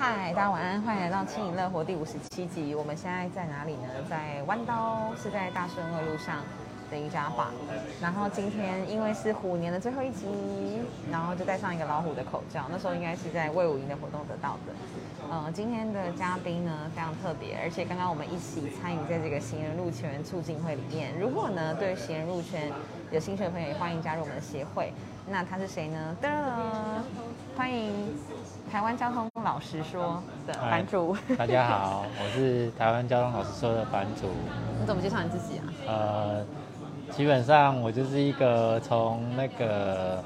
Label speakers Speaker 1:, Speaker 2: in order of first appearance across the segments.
Speaker 1: 嗨，大家晚安，欢迎来到《轻盈乐活》第五十七集。我们现在在哪里呢？在弯刀，是在大顺二路上的一家吧。然后今天因为是虎年的最后一集，然后就戴上一个老虎的口罩。那时候应该是在魏武营的活动得到的。呃，今天的嘉宾呢非常特别，而且刚刚我们一起参与在这个行人路权促进会里面。如果呢对行人路权有兴趣的朋友，也欢迎加入我们的协会。那他是谁呢？噔，欢迎台湾交通老实说的版主。
Speaker 2: 大家好，我是台湾交通老实说的版主。
Speaker 1: 你怎么介绍你自己啊？
Speaker 2: 呃，基本上我就是一个从那个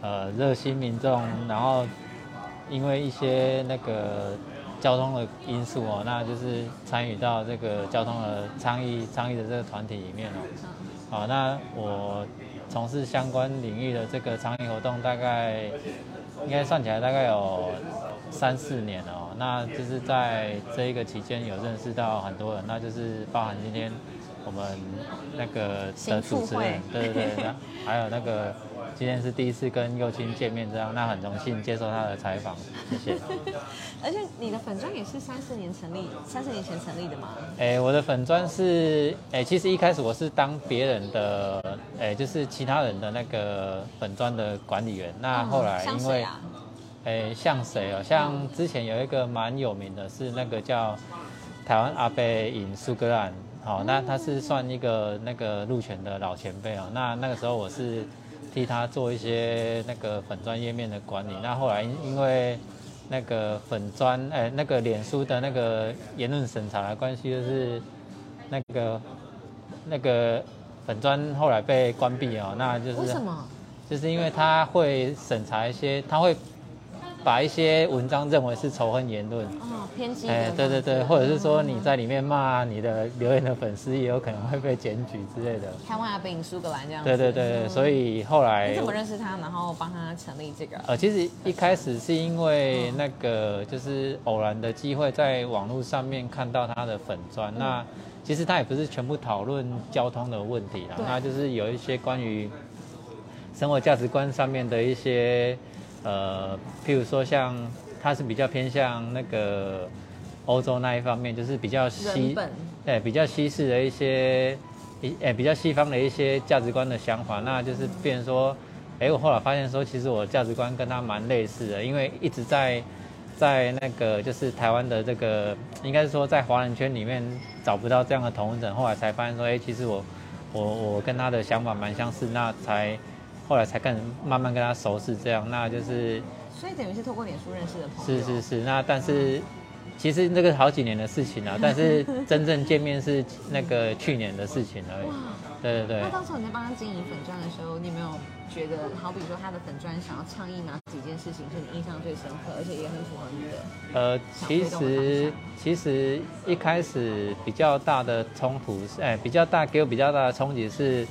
Speaker 2: 呃热心民众，然后因为一些那个交通的因素哦，那就是参与到这个交通的倡议倡议的这个团体里面哦。好，那我。从事相关领域的这个倡议活动，大概应该算起来大概有三四年哦。那就是在这一个期间有认识到很多人，那就是包含今天我们那个的主持人，对对对，还有那个。今天是第一次跟幼青见面，这样那很荣幸接受他的采访，谢谢。
Speaker 1: 而且你的粉砖也是三四年成立，三四年前成立的吗？
Speaker 2: 哎，我的粉砖是哎，其实一开始我是当别人的哎，就是其他人的那个粉砖的管理员。那后来因为哎，像谁哦？像之前有一个蛮有名的，是那个叫台湾阿贝尹苏格兰，好，那他是算一个那个路权的老前辈哦。那那个时候我是。替他做一些那个粉砖页面的管理，那后来因为那个粉砖，哎，那个脸书的那个言论审查的关系，就是那个那个粉砖后来被关闭哦，那就是
Speaker 1: 为什么？
Speaker 2: 就是因为他会审查一些，他会。把一些文章认为是仇恨言论，
Speaker 1: 哦，偏激，哎，
Speaker 2: 对对对，或者是说你在里面骂你的留言的粉丝，也有可能会被检举之类的。
Speaker 1: 台湾阿兵苏格兰这样。
Speaker 2: 对对对，所以后来
Speaker 1: 你怎么认识他，然后帮他成立这个？
Speaker 2: 呃，其实一开始是因为那个就是偶然的机会，在网络上面看到他的粉砖，那其实他也不是全部讨论交通的问题啦，那就是有一些关于生活价值观上面的一些。呃，譬如说像它是比较偏向那个欧洲那一方面，就是比较西，对，比较西式的一些一诶比较西方的一些价值观的想法，那就是变成说，哎，我后来发现说，其实我价值观跟他蛮类似的，因为一直在在那个就是台湾的这个，应该是说在华人圈里面找不到这样的同文者，后来才发现说，哎，其实我我我跟他的想法蛮相似，那才。后来才跟慢慢跟他熟识，这样那就是，
Speaker 1: 所以等于是透过脸书认识的朋
Speaker 2: 友。是是是，那但是其实那个好几年的事情啊，但是真正见面是那个去年的事情而已。对对对。
Speaker 1: 那当时你在帮他经营粉砖的时候，你有没有觉得，好比说他的粉砖想要倡议哪几件事情是你印象最深刻，而且也很符合你的？呃，
Speaker 2: 其实其实一开始比较大的冲突是，哎，比较大给我比较大的冲击是。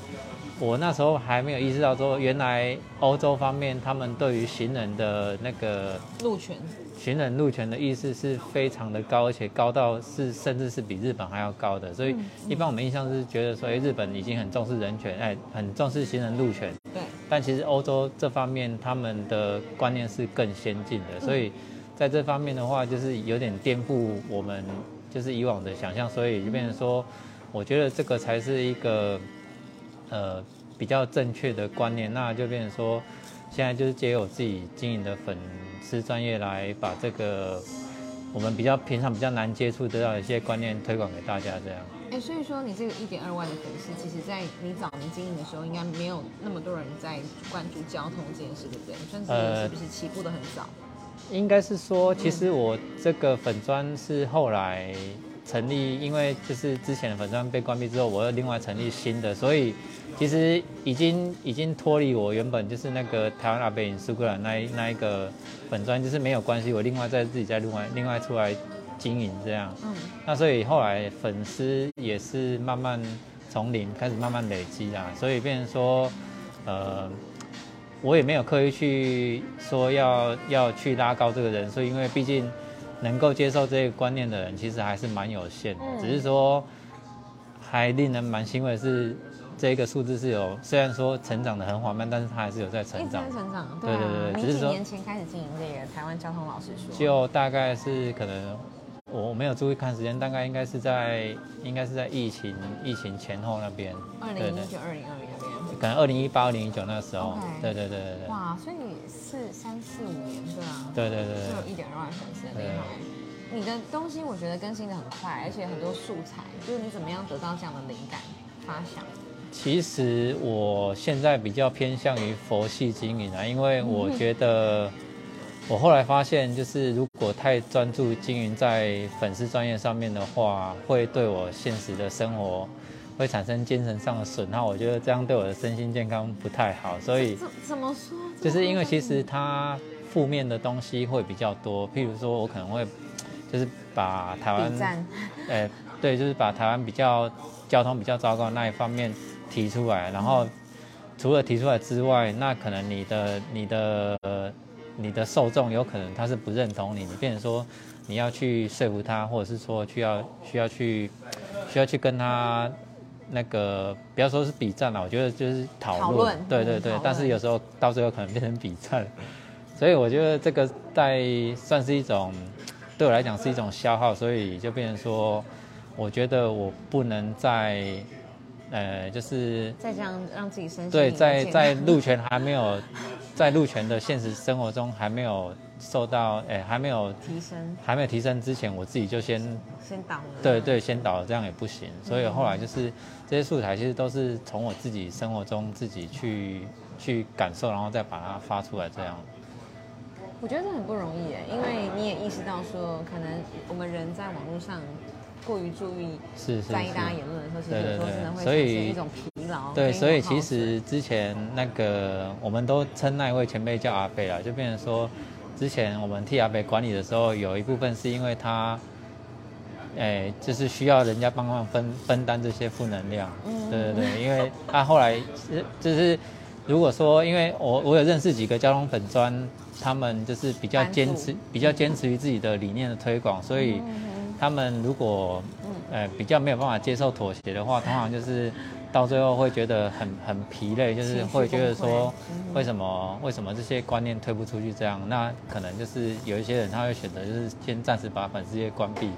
Speaker 2: 我那时候还没有意识到，说原来欧洲方面他们对于行人的那个
Speaker 1: 路权，
Speaker 2: 行人路权的意识是非常的高，而且高到是甚至是比日本还要高的。所以一般我们印象是觉得说，哎，日本已经很重视人权，哎，很重视行人路权。
Speaker 1: 对。
Speaker 2: 但其实欧洲这方面他们的观念是更先进的，所以在这方面的话，就是有点颠覆我们就是以往的想象，所以就变成说，我觉得这个才是一个。呃，比较正确的观念，那就变成说，现在就是借由自己经营的粉丝专业来把这个我们比较平常比较难接触得到的一些观念推广给大家，这样。
Speaker 1: 哎，所以说你这个一点二万的粉丝，其实在你早年经营的时候，应该没有那么多人在关注交通这件事，对不对？算是是不是起步的很早？
Speaker 2: 应该是说，其实我这个粉砖是后来。成立，因为就是之前的粉砖被关闭之后，我又另外成立新的，所以其实已经已经脱离我原本就是那个台湾阿贝影苏格兰那那一个粉砖，就是没有关系，我另外再自己再另外另外出来经营这样。嗯。那所以后来粉丝也是慢慢从零开始慢慢累积啊，所以变成说，呃，我也没有刻意去说要要去拉高这个人，所以因为毕竟。能够接受这个观念的人，其实还是蛮有限的。只是说，还令人蛮欣慰的是，这一个数字是有，虽然说成长的很缓慢，但是它还是有在成长。
Speaker 1: 一直在。成长，
Speaker 2: 对对
Speaker 1: 啊
Speaker 2: 对只是说
Speaker 1: 年前开始经营这个台湾交通老师说，
Speaker 2: 就大概是可能我没有注意看时间，大概应该是在应该是在疫情疫情前后那边，
Speaker 1: 二零一九、二零二零
Speaker 2: 可能二零一八、二零一九那时候对对对对对
Speaker 1: 哇，所以你四三四五年，对啊，
Speaker 2: 对对对
Speaker 1: 就有
Speaker 2: 对。
Speaker 1: 一点二万粉丝，很厉害。你的东西我觉得更新的很快，而且很多素材，就是你怎么样得到这样的灵感发想？
Speaker 2: 其实我现在比较偏向于佛系经营啊，因为 我觉得我后来发现，就是如果太专注经营在粉丝专业上面的话，会对我现实的生活会产生精神上的损耗。我觉得这样对我的身心健康不太好，所以
Speaker 1: 怎怎么说？
Speaker 2: 就是因为其实它负面的东西会比较多，譬如说我可能会就是把台湾呃，对，就是把台湾比较交通比较糟糕的那一方面提出来，然后除了提出来之外，那可能你的你的呃你的受众有可能他是不认同你，你变成说你要去说服他，或者是说需要需要去需要去跟他那个不要说是比战了，我觉得就是讨论，
Speaker 1: 讨论
Speaker 2: 对对对但是有时候到最后可能变成比战，所以我觉得这个在算是一种对我来讲是一种消耗，所以就变成说，我觉得我不能再，呃，就是
Speaker 1: 再这样让自己身心
Speaker 2: 对，在在路权还没有，在路权的现实生活中还没有受到，哎、还没有
Speaker 1: 提升，
Speaker 2: 还没有提升之前，我自己就先
Speaker 1: 先倒了。
Speaker 2: 对对先倒了，这样也不行。所以后来就是这些素材其实都是从我自己生活中自己去去感受，然后再把它发出来这样。
Speaker 1: 我觉得这很不容易耶，因为你也意识到说，可能我们人在网络上过于注意
Speaker 2: 是是
Speaker 1: 在意大家。言论的时候，其实有时候真的会
Speaker 2: 对所以
Speaker 1: 产生一种疲劳。
Speaker 2: 对，所以其实之前那个我们都称那一位前辈叫阿贝啦，就变成说，之前我们替阿贝管理的时候，有一部分是因为他，哎，就是需要人家帮忙分分担这些负能量。
Speaker 1: 嗯
Speaker 2: 对对对，因为他后来是就是，如果说因为我我有认识几个交通粉专，他们就是比较坚持比较坚持于自己的理念的推广，所以。
Speaker 1: 嗯
Speaker 2: 他们如果呃比较没有办法接受妥协的话，通常就是到最后会觉得很很疲累，就是会觉得说
Speaker 1: 嗯
Speaker 2: 为什么为什么这些观念推不出去这样？那可能就是有一些人他会选择就是先暂时把粉丝页关闭，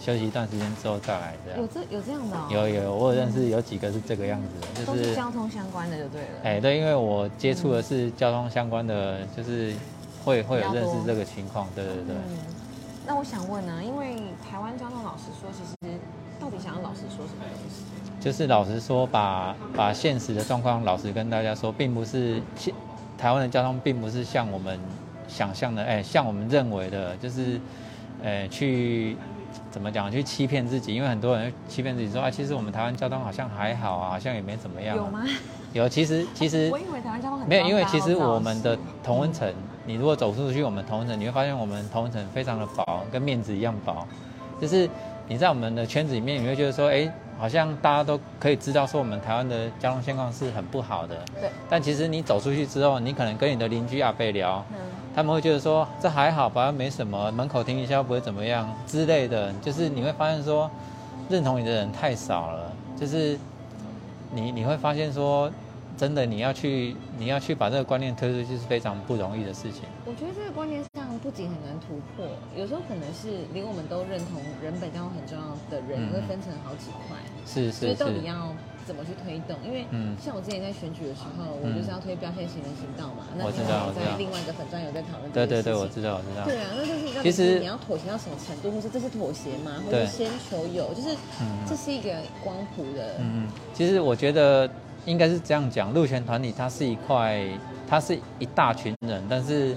Speaker 2: 休息一段时间之后再来这样
Speaker 1: 有
Speaker 2: 样。
Speaker 1: 这有这样的、哦，
Speaker 2: 有有，我有认识有几个是这个样子的，
Speaker 1: 都
Speaker 2: 就是是
Speaker 1: 交通相关的就对了。
Speaker 2: 哎对，因为我接触的是交通相关的，就是会会有认识这个情况，对对对。
Speaker 1: 嗯，那我想问呢，因为台湾交通老师说，其实到底想要老师说什么东西？
Speaker 2: 就是老实说把，把现实的状况老实跟大家说，并不是现台湾的交通，并不是像我们想象的，哎，像我们认为的，就是，呃，去怎么讲，去欺骗自己，因为很多人欺骗自己说，啊，其实我们台湾交通好像还好啊，好像也没怎么样、啊。
Speaker 1: 有吗？
Speaker 2: 有，其实其实
Speaker 1: 我以为台湾交通很
Speaker 2: 没有，因为其实我们的同温层，你如果走出去我们同温层，你会发现我们同温层非常的薄，跟面子一样薄。就是你在我们的圈子里面，你会觉得说，哎，好像大家都可以知道说我们台湾的交通现况是很不好的。
Speaker 1: 对，
Speaker 2: 但其实你走出去之后，你可能跟你的邻居阿贝聊，
Speaker 1: 嗯，
Speaker 2: 他们会觉得说这还好吧，没什么，门口停一下不会怎么样之类的。就是你会发现说，认同你的人太少了，就是你你会发现说，真的你要去你要去把这个观念推出去是非常不容易的事情。
Speaker 1: 我觉得这个观念上不仅很难突破，有时候可能是连我们都认同人本交通很重要的人，会分成好几块，
Speaker 2: 是
Speaker 1: 所以
Speaker 2: 是是，
Speaker 1: 到底要怎么去推动？因为
Speaker 2: 嗯。
Speaker 1: 像我之前在选举的时候，我就是要推标线行人行道嘛，那
Speaker 2: 我知道我知道。
Speaker 1: 在另外一个粉专有在讨论这
Speaker 2: 对对对，我知道我知道。
Speaker 1: 对啊，那就是
Speaker 2: 其实
Speaker 1: 你要妥协到什么程度，或是这是妥协吗？或
Speaker 2: 对
Speaker 1: 者先求有，就是
Speaker 2: 嗯。
Speaker 1: 这是一个光谱的，
Speaker 2: 嗯嗯，其实我觉得应该是这样讲，路权团体它是一块，它是一大群人，但是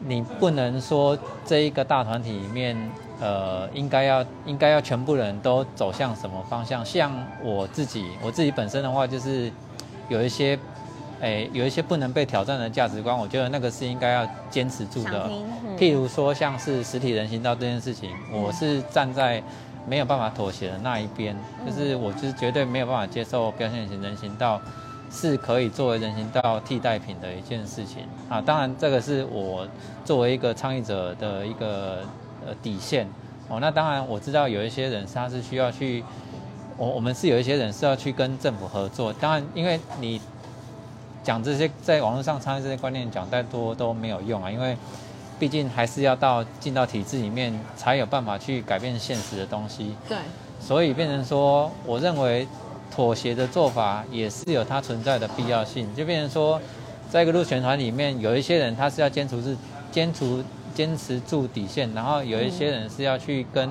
Speaker 2: 你不能说这一个大团体里面，呃，应该要应该要全部人都走向什么方向？像我自己，我自己本身的话，就是有一些，诶，有一些不能被挑战的价值观，我觉得那个是应该要坚持住的。
Speaker 1: 嗯
Speaker 2: 譬如说，像是实体人行道这件事情，我是站在没有办法妥协的那一边，就是我就是绝对没有办法接受标线型人行道是可以作为人行道替代品的一件事情啊。当然，这个是我作为一个倡议者的一个呃底线哦。那当然，我知道有一些人他是需要去我我们是有一些人是要去跟政府合作，当然因为你讲这些在网络上参与这些观念讲再多都没有用啊，因为毕竟还是要到进到体制里面才有办法去改变现实的东西。
Speaker 1: 对，
Speaker 2: 所以变成说，我认为妥协的做法也是有它存在的必要性。就变成说，在一个路选团里面，有一些人他是要坚持是坚持坚持住底线，然后有一些人是要去跟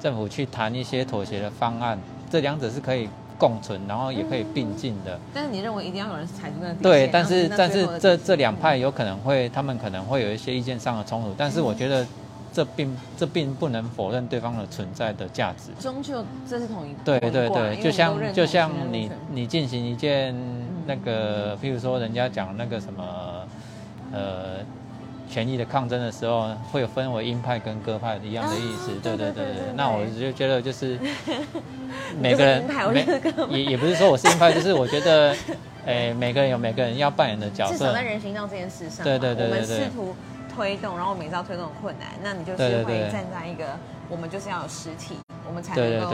Speaker 2: 政府去谈一些妥协的方案，这两者是可以。共存，然后也可以并进的。
Speaker 1: 但是你认为一定要有人踩住那
Speaker 2: 对，但是但是这这两派有可能会，他们可能会有一些意见上的冲突。但是我觉得这并这并不能否认对方的存在的价值。
Speaker 1: 终究这是同一
Speaker 2: 对对对，就像就像你你进行一件那个，譬如说人家讲那个什么呃。权益的抗争的时候，会有分为鹰派跟鸽派一样的意思，对对对对。那我就觉得就是 每个人
Speaker 1: 没
Speaker 2: 也也不是说我是鹰派，就是我觉得，诶，每个人有每个人要扮演的角色。至
Speaker 1: 少在人行道这件事上，
Speaker 2: 对对对对
Speaker 1: 对。我们试图推动，然后我们也知道推动的困难，那你就是会站在一个，我们就是要有实体，我们才能够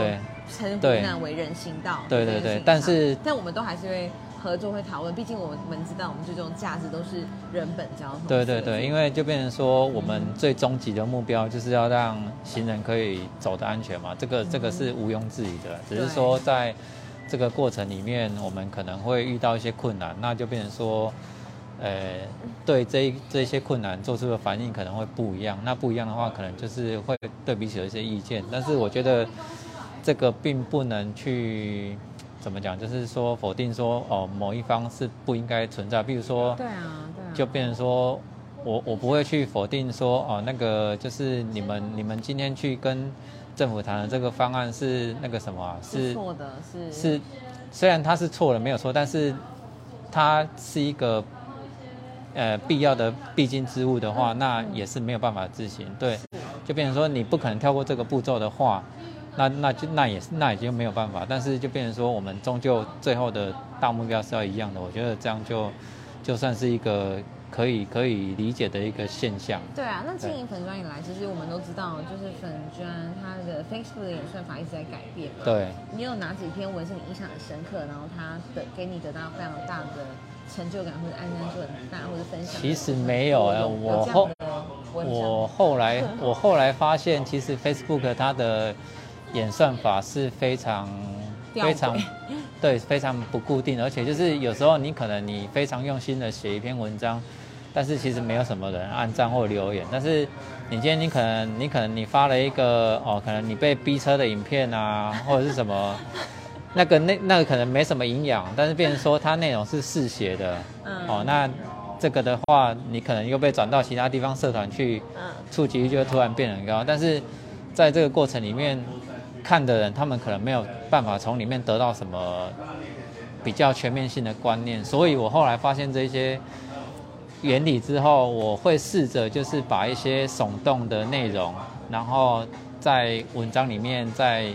Speaker 1: 称湖南为人行道。
Speaker 2: 对对对，但是
Speaker 1: 但我们都还是会。合作会讨论，毕竟我们们知道，我们最终价值都是人本交通。
Speaker 2: 对对对，因为就变成说，我们最终极的目标就是要让行人可以走得安全嘛，这个这个是毋庸置疑的。只是说在这个过程里面，我们可能会遇到一些困难，那就变成说，呃，对这这些困难做出的反应可能会不一样。那不一样的话，可能就是会对彼此有一些意见。但是我觉得这个并不能去。怎么讲？就是说否定说哦，某一方是不应该存在。比如说，
Speaker 1: 对啊，对啊，
Speaker 2: 就变成说我我不会去否定说哦，那个就是你们你们今天去跟政府谈的这个方案是那个什么啊？
Speaker 1: 是错的，是
Speaker 2: 是，虽然它是错了没有错，但是它是一个呃必要的必经之物的话，那也是没有办法执行。对，就变成说你不可能跳过这个步骤的话。那那就那也是那已经没有办法，但是就变成说我们终究最后的大目标是要一样的。我觉得这样就就算是一个可以可以理解的一个现象。
Speaker 1: 对啊，那经营粉砖以来，其实我们都知道，就是粉砖它的 Facebook 的演算法一直在改变。
Speaker 2: 对。
Speaker 1: 你有哪几篇文是你印象很深刻，然后它的给你得到非常大的成就感，或者按赞数很大，或者分享？
Speaker 2: 其实没有哎，我后我后来我后来发现，其实 Facebook 它的演算法是非常非常对非常不固定，而且就是有时候你可能你非常用心的写一篇文章，但是其实没有什么人按赞或留言。但是你今天你可能你可能你发了一个哦，可能你被逼车的影片啊，或者是什么那个那那个可能没什么营养，但是变成说它内容是嗜血的，哦，那这个的话你可能又被转到其他地方社团去，触及率就会突然变很高。但是在这个过程里面。看的人，他们可能没有办法从里面得到什么比较全面性的观念，所以我后来发现这些原理之后，我会试着就是把一些耸动的内容，然后在文章里面再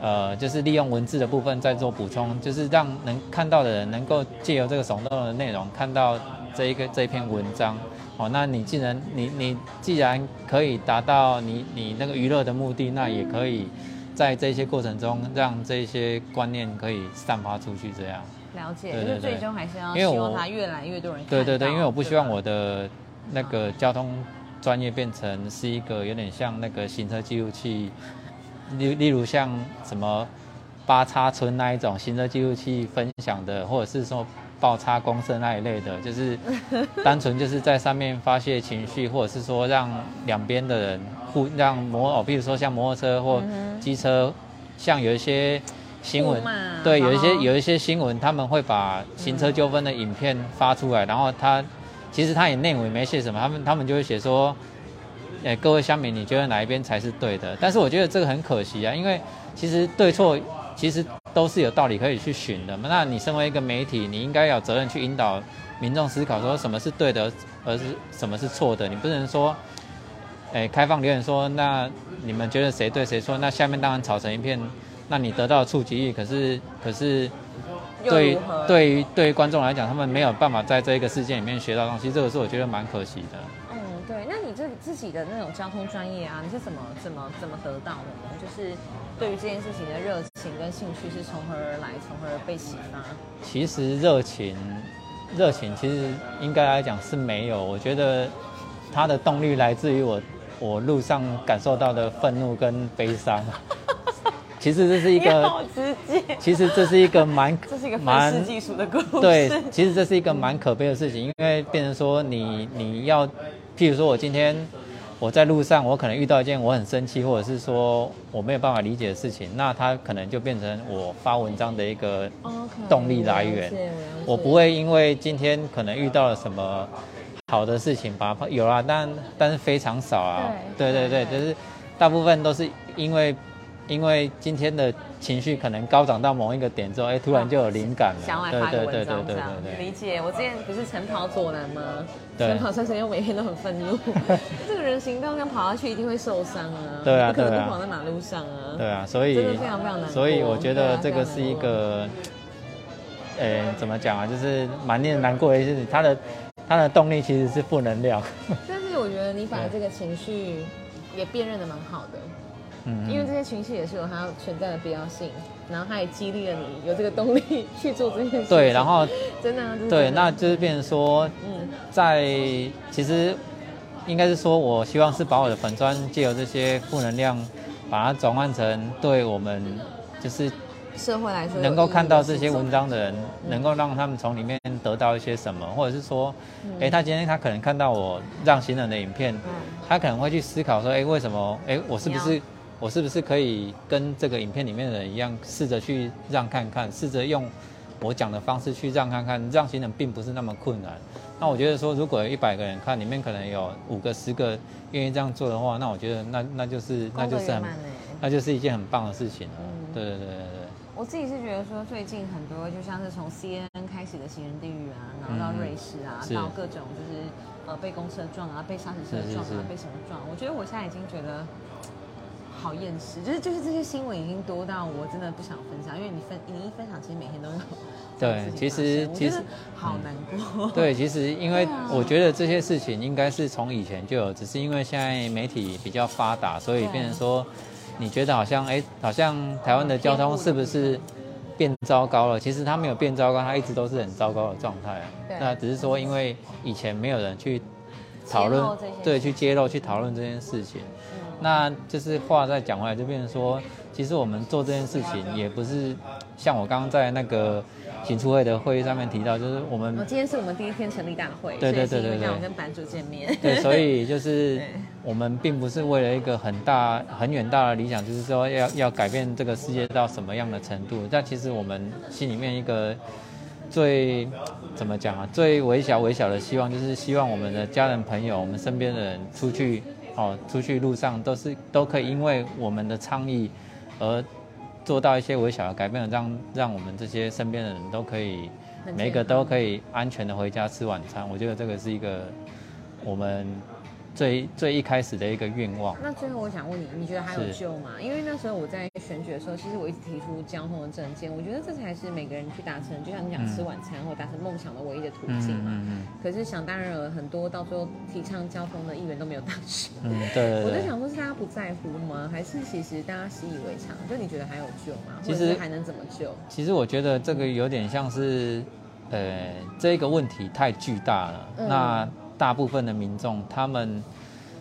Speaker 2: 呃，就是利用文字的部分再做补充，就是让能看到的人能够借由这个耸动的内容看到这一个这一篇文章。哦，那你既然你你既然可以达到你你那个娱乐的目的，那也可以。在这些过程中，让这些观念可以散发出去，这样。
Speaker 1: 了解，就是最终还是要希望它越来越多人
Speaker 2: 对对对，因为我不希望我的那个交通专业变成是一个有点像那个行车记录器，例例如像什么八叉村那一种行车记录器分享的，或者是说爆叉公社那一类的，就是 单纯就是在上面发泄情绪，或者是说让两边的人互。让摩哦，比如说像摩托车或机车，像有一些新闻，对，有一些有一些新闻，他们会把行车纠纷的影片发出来，然后他其实他也内文没写什么，他们他们就会写说，哎，各位乡民，你觉得哪一边才是对的？但是我觉得这个很可惜啊，因为其实对错其实都是有道理可以去寻的。那你身为一个媒体，你应该有责任去引导民众思考，说什么是对的，而是什么是错的，你不能说。哎，开放留言说，那你们觉得谁对谁错？那下面当然吵成一片，那你得到触及率，可是可是，对对于对于观众来讲，他们没有办法在这一个事件里面学到东西，这个是我觉得蛮可惜的。
Speaker 1: 嗯，对，那你这至己的那种交通专业啊，你是怎么怎么怎么得到的呢？就是对于这件事情的热情跟兴趣是从何而来，从何而被启发？
Speaker 2: 其实热情，热情其实应该来讲是没有。我觉得它的动力来自于我我路上感受到的愤怒跟悲伤。其实这是一个，
Speaker 1: 直接。
Speaker 2: 其实这是一个蛮，
Speaker 1: 这是一个蛮世技术的故事。
Speaker 2: 对，其实这是一个蛮可悲的事情，因为变成说你你要，譬如说我今天我在路上，我可能遇到一件我很生气，或者是说我没有办法理解的事情，那它可能就变成我发文章的一个动力来源。我不会因为今天可能遇到了什么好的事情，把它有啊，但但是非常少啊。对对对，就是大部分都是因为。因为今天的情绪可能高涨到某一个点之后，哎，突然就有灵感了。
Speaker 1: 想来发个文章这样。理解。我之前不是晨跑左男吗？晨跑三十天，每天都很愤怒。这个人行道上跑下去，一定会受伤啊。
Speaker 2: 对啊，
Speaker 1: 不可能不跑在马路上啊。
Speaker 2: 对啊，所以
Speaker 1: 真的非常非常难。
Speaker 2: 所以我觉得这个是一个，呃，怎么讲啊？就是蛮令人难过的事情。他的他的动力其实是负能量。
Speaker 1: 但是我觉得你把这个情绪也辨认的蛮好的。因为这些情绪也是有它存在的必要性，然后它也激励了你有这个动力去做这件事。
Speaker 2: 对，然后
Speaker 1: 真的
Speaker 2: 对，那就是变成说，嗯，在其实应该是说，我希望是把我的粉砖借由这些负能量，把它转换成对我们就是
Speaker 1: 社会来说
Speaker 2: 能够看到这些文章的人，能够让他们从里面得到一些什么，或者是说，哎，他今天他可能看到我让行人的影片，他可能会去思考说，哎，为什么？哎，我是不是？我是不是可以跟这个影片里面的人一样，试着去让看看，试着用我讲的方式去让看看，让行人并不是那么困难。那我觉得说，如果有一百个人看，里面可能有五个、十个愿意这样做的话，那我觉得那那就是那就是很那就是一件很棒的事情。嗯，对对对对对。
Speaker 1: 我自己是觉得说，最近很多就像是从 CNN 开始的行人地狱啊，然后到瑞士啊，到各种就是呃被公车撞啊，被沙石车撞啊，被什么撞，我觉得我现在已经觉得。好厌世，就是就是这些新闻已经多到我真的不想分享，因为你分你一分享，其实每天都有。
Speaker 2: 对，其实其实
Speaker 1: 好难过。
Speaker 2: 对，其实因为我觉得这些事情应该是从以前就有，只是因为现在媒体比较发达，所以变成说你觉得好像哎，好像台湾的交通是不是变糟糕了？其实它没有变糟糕，它一直都是很糟糕的状态。那只是说因为以前没有人去讨论，对，去揭露、去讨论这件事情。那就是话再讲回来，就变成说，其实我们做这件事情也不是像我刚刚在那个行出会的会议上面提到，就是我们
Speaker 1: 今天是我们第一天成立大会，
Speaker 2: 对对对对对，
Speaker 1: 我跟版主见面，
Speaker 2: 对，所以就是 我们并不是为了一个很大很远大的理想，就是说要要改变这个世界到什么样的程度，但其实我们心里面一个最怎么讲啊，最微小微小的希望，就是希望我们的家人朋友，我们身边的人出去。哦，出去路上都是都可以，因为我们的倡议而做到一些微小的改变，让让我们这些身边的人都可以，每个都可以安全的回家吃晚餐。我觉得这个是一个我们。最最一开始的一个愿望。
Speaker 1: 那最后我想问你，你觉得还有救吗？因为那时候我在选举的时候，其实我一直提出交通的证件，我觉得这才是每个人去达成，就像你讲吃晚餐或达成梦想的唯一的途径嘛。嗯嗯。可是想当然了，很多到最后提倡交通的议员都没有当选。
Speaker 2: 嗯，对。
Speaker 1: 我就想说，是大家不在乎吗？还是其实大家习以为常？就你觉得还有救吗？其实还能怎么救？
Speaker 2: 其实我觉得这个有点像是，呃，这个问题太巨大了。那大部分的民众，他们，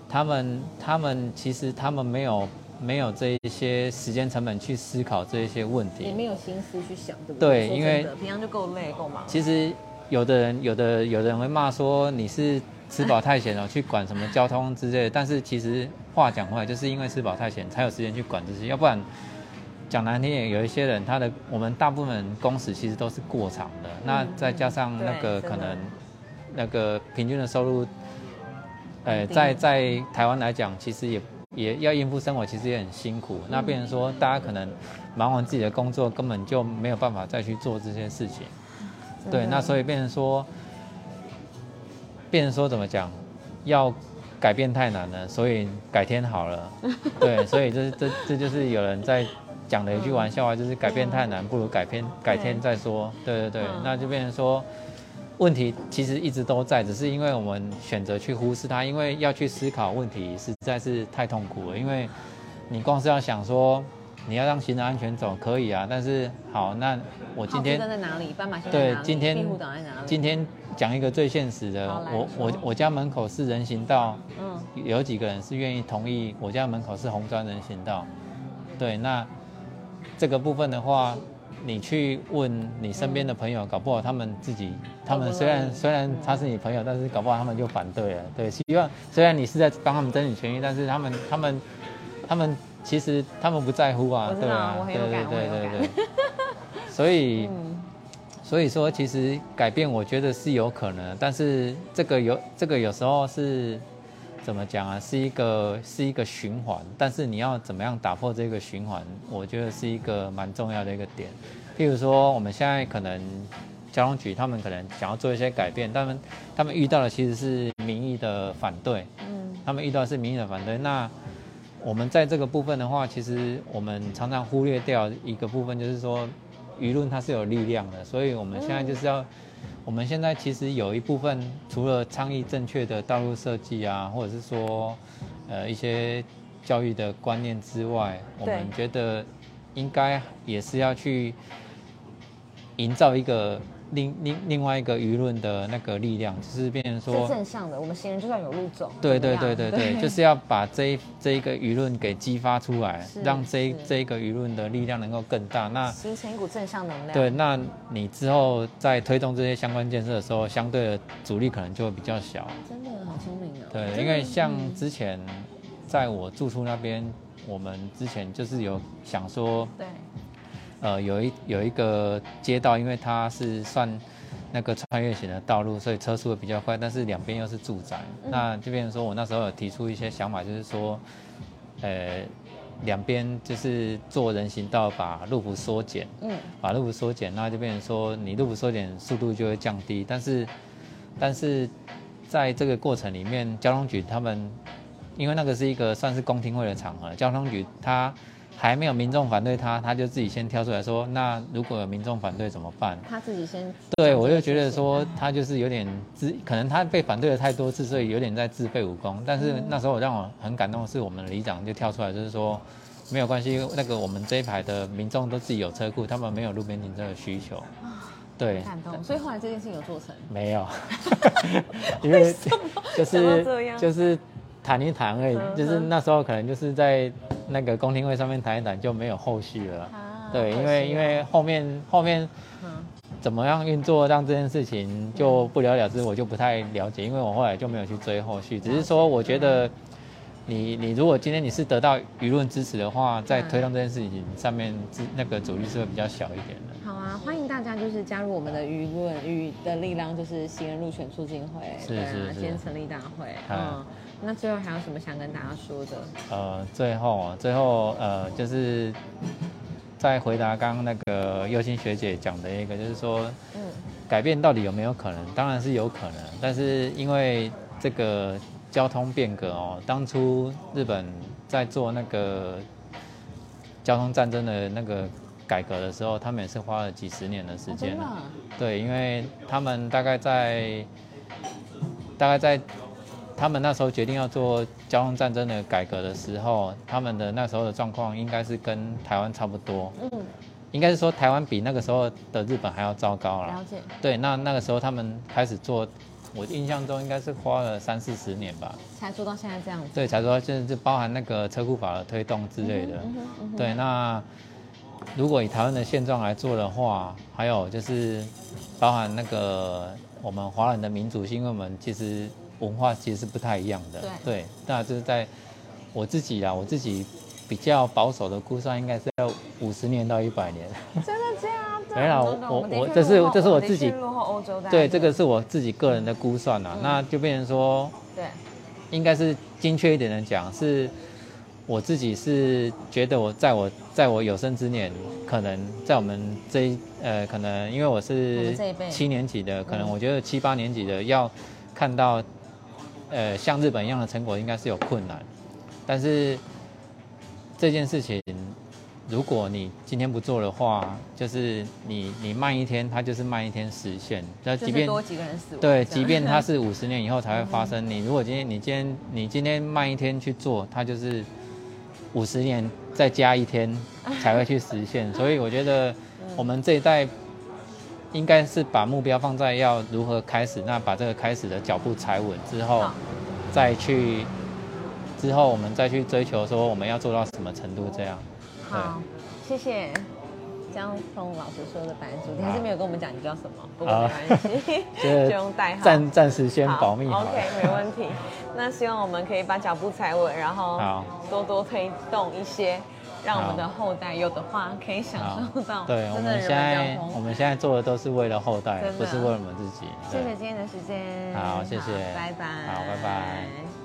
Speaker 2: 他们，他们其实他们没有没有这一些时间成本去思考这一些问题，
Speaker 1: 也没有心思去想，对不对？
Speaker 2: 对，因为
Speaker 1: 平常就够累够忙。
Speaker 2: 其实有的人，有的有的人会骂说你是吃饱太闲了，去管什么交通之类。但是其实话讲回来，就是因为吃饱太闲，才有时间去管这些。要不然讲难听点，有一些人他的我们大部分工时其实都是过长的，那再加上那个可能。那个平均的收入，呃，在在台湾来讲，其实也也要应付生活，其实也很辛苦。那变成说，大家可能忙完自己的工作，根本就没有办法再去做这些事情。对，那所以变成说，变成说怎么讲，要改变太难了，所以改天好了。对，所以这这这就是有人在讲的一句玩笑话，就是改变太难，不如改天改天再说。对对对，那就变成说。问题其实一直都在，只是因为我们选择去忽视它，因为要去思考问题实在是太痛苦了。因为你光是要想说你要让行人安全走可以啊，但是好，那我今天
Speaker 1: 在哪里？斑马线
Speaker 2: 对今天？今天讲一个最现实的我我我家门口是人行道，
Speaker 1: 嗯，
Speaker 2: 有几个人是愿意同意我家门口是红砖人行道？对，那这个部分的话，你去问你身边的朋友，搞不好他们自己，他们虽然虽然他是你朋友，但是搞不好他们就反对了。对，希望虽然你是在帮他们争取权益，但是他们他们他们其实他们不在乎啊对啊，对对对对对。所以
Speaker 1: 嗯
Speaker 2: 所以说，其实改变我觉得是有可能，但是这个有这个有时候是怎么讲啊？是一个是一个循环，但是你要怎么样打破这个循环，我觉得是一个蛮重要的一个点。譬如说，我们现在可能交通局他们可能想要做一些改变，他们他们遇到的其实是民意的反对，
Speaker 1: 嗯，
Speaker 2: 他们遇到的是民意的反对。那我们在这个部分的话，其实我们常常忽略掉一个部分，就是说舆论它是有力量的，所以我们现在就是要，我们现在其实有一部分除了倡议正确的道路设计啊，或者是说呃一些教育的观念之外，我们觉得应该也是要去营造一个另另另外一个舆论的那个力量，就是变成说
Speaker 1: 是正向的。我们行人就算有路走，
Speaker 2: 对对对对对，就是要把这一这一个舆论给激发出来，让这一这一个舆论的力量能够更大。那
Speaker 1: 形成一股正向能量。
Speaker 2: 对，那你之后在推动这些相关建设的时候，相对的阻力可能就会比较小。
Speaker 1: 真的好聪明哦。
Speaker 2: 对，因为像
Speaker 1: 嗯
Speaker 2: 之前在我住处那边，我们之前就是有想说，
Speaker 1: 对，
Speaker 2: 呃，有一有一个街道，因为它是算那个穿越型的道路，所以车速会比较快，但是两边又是住宅，
Speaker 1: 嗯。
Speaker 2: 那这边说我那时候有提出一些想法，就是说，呃，两边就是做人行道，把路幅缩减，
Speaker 1: 嗯，
Speaker 2: 把路幅缩减，那就变成说你路幅缩减速度就会降低，但是但是在这个过程里面，交通局他们因为那个是一个算是公听会的场合，交通局他还没有民众反对他，他就自己先跳出来说，那如果有民众反对怎么办？
Speaker 1: 他自己先。
Speaker 2: 对，我就觉得说他就是有点自，可能他被反对了太多次，所以有点在自废武功。但是那时候让我很感动的是，我们的里长就跳出来，就是说没有关系，那个我们这一排的民众都自己有车库，他们没有路边停车的需求。对，
Speaker 1: 感动，所以后来这件事情有做成。
Speaker 2: 没有，因为就是就是谈一谈而已，
Speaker 1: 嗯
Speaker 2: 就是那时候可能就是在那个公听会上面谈一谈，就没有后续了。
Speaker 1: 啊
Speaker 2: 对，因为因为后面后面
Speaker 1: 嗯
Speaker 2: 怎么样运作让这件事情就不了了之，我就不太了解，因为我后来就没有去追后续，只是说我觉得你你如果今天你是得到舆论支持的话，在
Speaker 1: 嗯
Speaker 2: 推动这件事情上面，支那个阻力是会比较小一点的。
Speaker 1: 好啊，欢迎大家就是加入我们的舆论与的力量，就是行人路权促进会，
Speaker 2: 是
Speaker 1: 对啊
Speaker 2: 是。是
Speaker 1: 今天成立大会，
Speaker 2: 嗯
Speaker 1: 嗯，那最后还有什么想跟大家说的？
Speaker 2: 呃，最后啊，最后呃，就是在回答刚刚那个幼欣学姐讲的一个，就是说
Speaker 1: 嗯，
Speaker 2: 改变到底有没有可能？当然是有可能，但是因为这个交通变革哦，当初日本在做那个交通战争的那个改革的时候，他们也是花了几十年的时间
Speaker 1: 啊
Speaker 2: 对，因为他们大概在大概在他们那时候决定要做交通战争的改革的时候，他们的那时候的状况应该是跟台湾差不多，
Speaker 1: 嗯，
Speaker 2: 应该是说台湾比那个时候的日本还要糟糕了。
Speaker 1: 了解，
Speaker 2: 对，那那个时候他们开始做，我印象中应该是花了三四十年吧。
Speaker 1: 才做到现在这样子，
Speaker 2: 对，才做到现在就包含那个车库法的推动之类的。对，那如果以台湾的现状来做的话，还有就是包含那个我们华人的民主性，因为我们其实文化其实是不太一样的。
Speaker 1: 对
Speaker 2: 那就是在我自己啦，我自己比较保守的估算，应该是要五十年到一百年。
Speaker 1: 真的这样？
Speaker 2: 没有我我这是这是我自己
Speaker 1: 落后欧洲大概
Speaker 2: 对，这个是我自己个人的估算啦。
Speaker 1: 嗯
Speaker 2: 那就变成说，
Speaker 1: 对，
Speaker 2: 应该是精确一点的讲，是我自己是觉得我在我在我有生之年，可能在我们这一呃，可能因为我
Speaker 1: 我
Speaker 2: 是七年级的，可能
Speaker 1: 嗯
Speaker 2: 我觉得七八年级的要看到呃像日本一样的成果，应该是有困难。但是这件事情如果你今天不做的话，就是你你慢一天，它就是慢一天实现。那即便
Speaker 1: 多几个人死亡。
Speaker 2: 对，即便它是 五十年以后才会发生，你如果今天你今天你今天慢一天去做，它就是五十年再加一天才会去实现。所以我觉得我们这一代应该是把目标放在要如何开始，那把这个开始的脚步踩稳之后，再去之后我们再去追求说我们要做到什么程度这样。
Speaker 1: 好，谢谢江峰老师说的版主，你还是没有跟我们讲你叫什么，不过
Speaker 2: 啊
Speaker 1: 没关系，
Speaker 2: 这
Speaker 1: 就 用代号。
Speaker 2: 暂暂时先保密。
Speaker 1: OK，没问题。那希望我们可以把脚步踩稳，然后
Speaker 2: 好
Speaker 1: 多多推动一些，让我们的后代有的话可以享受到
Speaker 2: 对，我们现在。我们现在做的都是为了后代不是为了我们自己。
Speaker 1: 谢谢今天的时间，
Speaker 2: 好谢谢。
Speaker 1: 拜拜，
Speaker 2: 好拜拜。